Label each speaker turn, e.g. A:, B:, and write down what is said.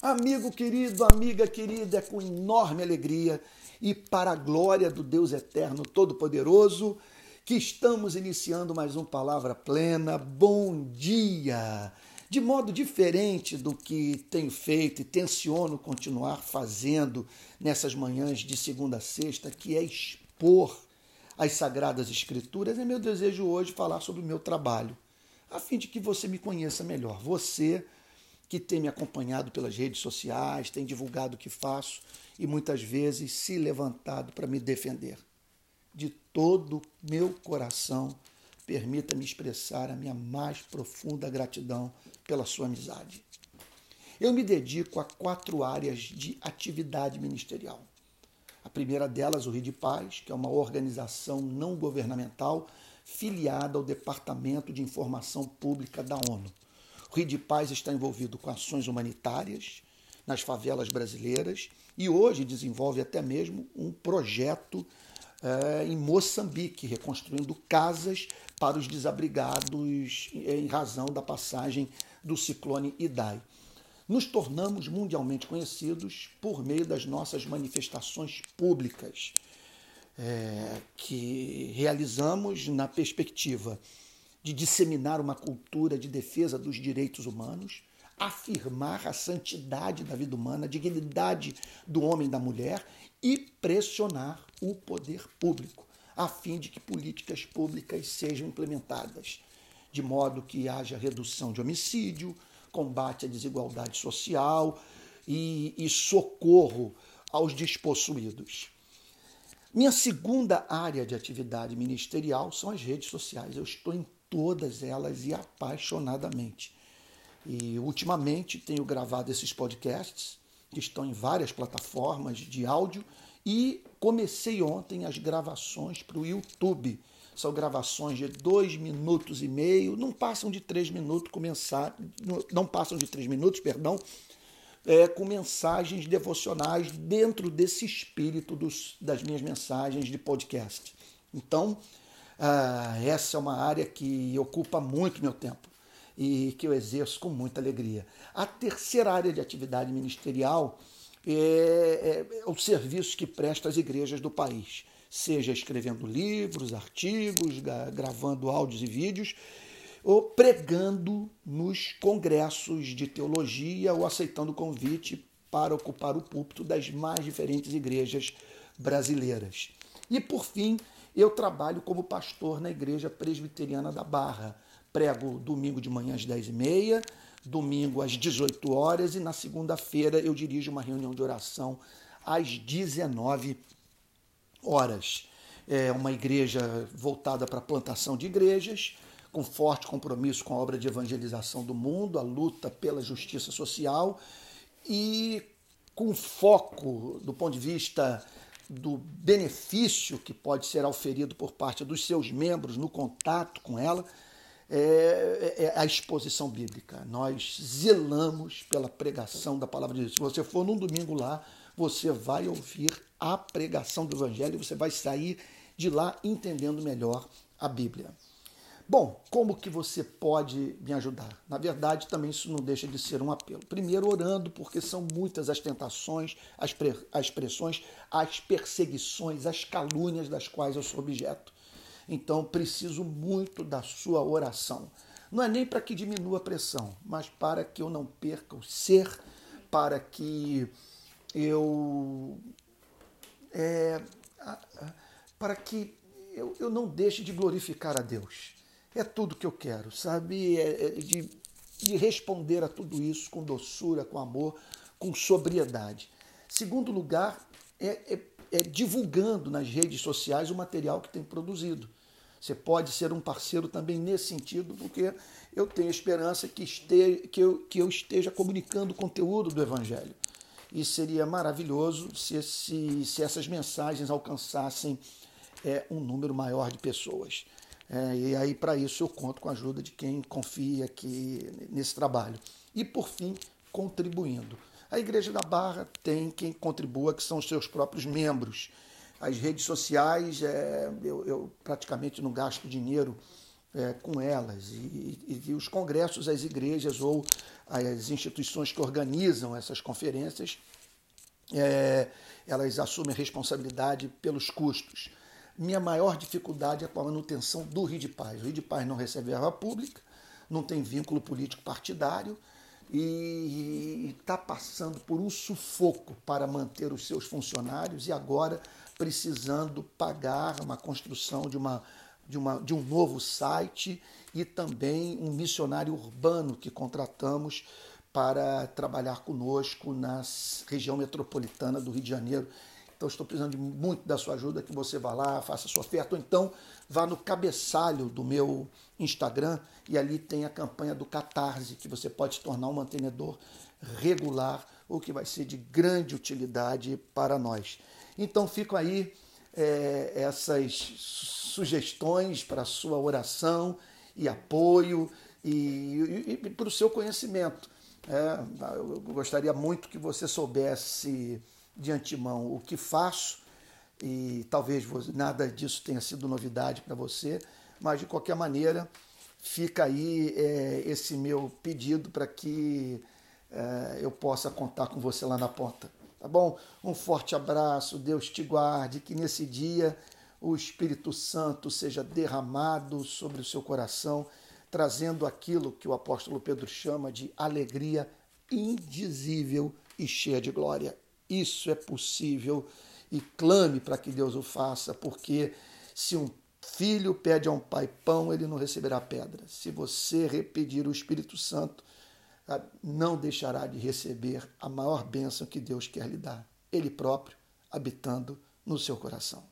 A: Amigo querido, amiga querida, é com enorme alegria e para a glória do Deus Eterno Todo-Poderoso que estamos iniciando mais um Palavra Plena. Bom dia! De modo diferente do que tenho feito e tenciono continuar fazendo nessas manhãs de segunda a sexta, que é expor as Sagradas Escrituras, é meu desejo hoje falar sobre o meu trabalho, a fim de que você me conheça melhor. Você que tem me acompanhado pelas redes sociais, tem divulgado o que faço e muitas vezes se levantado para me defender. De todo meu coração, permita-me expressar a minha mais profunda gratidão pela sua amizade. Eu me dedico a quatro áreas de atividade ministerial. A primeira delas, o Rio de Paz, que é uma organização não governamental filiada ao Departamento de Informação Pública da ONU Rio de Paz está envolvido com ações humanitárias nas favelas brasileiras e hoje desenvolve até mesmo um projeto é, em Moçambique, reconstruindo casas para os desabrigados em razão da passagem do ciclone Idai. Nos tornamos mundialmente conhecidos por meio das nossas manifestações públicas, é, que realizamos na perspectiva de disseminar uma cultura de defesa dos direitos humanos, afirmar a santidade da vida humana, a dignidade do homem e da mulher e pressionar o poder público, a fim de que políticas públicas sejam implementadas, de modo que haja redução de homicídio, combate à desigualdade social e, e socorro aos despossuídos. Minha segunda área de atividade ministerial são as redes sociais. Eu estou em todas elas e apaixonadamente. E ultimamente tenho gravado esses podcasts que estão em várias plataformas de áudio e comecei ontem as gravações para o YouTube. São gravações de dois minutos e meio, não passam de três minutos, começar, não passam de três minutos, perdão, é, com mensagens devocionais dentro desse espírito dos, das minhas mensagens de podcast. Então, ah, essa é uma área que ocupa muito meu tempo e que eu exerço com muita alegria. A terceira área de atividade ministerial é, é, é o serviço que presta às igrejas do país, seja escrevendo livros, artigos, gravando áudios e vídeos, ou pregando nos congressos de teologia ou aceitando convite para ocupar o púlpito das mais diferentes igrejas brasileiras. E por fim, eu trabalho como pastor na Igreja Presbiteriana da Barra. Prego domingo de manhã às 10h30, domingo às 18 horas e na segunda-feira eu dirijo uma reunião de oração às 19 horas. É uma igreja voltada para a plantação de igrejas, com forte compromisso com a obra de evangelização do mundo, a luta pela justiça social e com foco do ponto de vista do benefício que pode ser auferido por parte dos seus membros no contato com ela, é, é, é, a exposição bíblica. Nós zelamos pela pregação da palavra de Deus. Se você for num domingo lá, você vai ouvir a pregação do Evangelho e você vai sair de lá entendendo melhor a Bíblia. Bom, como que você pode me ajudar? Na verdade, também isso não deixa de ser um apelo. Primeiro, orando, porque são muitas as tentações, as, as pressões, as perseguições, as calúnias das quais eu sou objeto. Então, preciso muito da sua oração. Não é nem para que diminua a pressão, mas para que eu não perca o ser, para que eu. É, para que eu, eu não deixe de glorificar a Deus é tudo que eu quero, sabe? É, é de, de responder a tudo isso com doçura, com amor, com sobriedade. Segundo lugar, é, é, é, divulgando nas redes sociais o material que tem produzido. Você pode ser um parceiro também nesse sentido, porque eu tenho esperança que, esteja, que, eu, que eu esteja comunicando o conteúdo do Evangelho. E seria maravilhoso se, se, se essas mensagens alcançassem é, um número maior de pessoas. É, e aí, para isso, eu conto com a ajuda de quem confia aqui nesse trabalho. E, por fim, contribuindo. A Igreja da Barra tem quem contribua, que são os seus próprios membros. As redes sociais, é, eu, eu, praticamente não gasto dinheiro é, com elas. E, e, e, os congressos, as igrejas ou as instituições que organizam essas conferências, é, elas assumem responsabilidade pelos custos. Minha maior dificuldade é com a manutenção do Rio de Paz. O Rio de Paz não recebe verba pública, não tem vínculo político partidário e está passando por um sufoco para manter os seus funcionários e agora precisando pagar uma construção de, uma, de, uma, de um novo site e também um missionário urbano que contratamos para trabalhar conosco na região metropolitana do Rio de Janeiro. Então estou precisando muito da sua ajuda, que você vá lá, faça sua oferta, ou então vá no cabeçalho do meu Instagram e ali tem a campanha do Catarse, que você pode se tornar um mantenedor regular, o que vai ser de grande utilidade para nós. Então ficam aí é, essas sugestões para a sua oração e apoio e, e, e para o seu conhecimento. É, eu gostaria muito que você soubesse de antemão o que faço e talvez nada disso tenha sido novidade para você, mas de qualquer maneira fica aí é, esse meu pedido para que é, eu possa contar com você lá na ponta. Tá bom? Um forte abraço, Deus te guarde, que nesse dia o Espírito Santo seja derramado sobre o seu coração trazendo aquilo que o apóstolo Pedro chama de alegria indizível e cheia de glória. Isso é possível e clame para que Deus o faça, porque se um filho pede a um pai pão, ele não receberá pedra. Se você repetir o Espírito Santo, ah, não deixará de receber a maior bênção que Deus quer lhe dar, Ele próprio habitando no seu coração.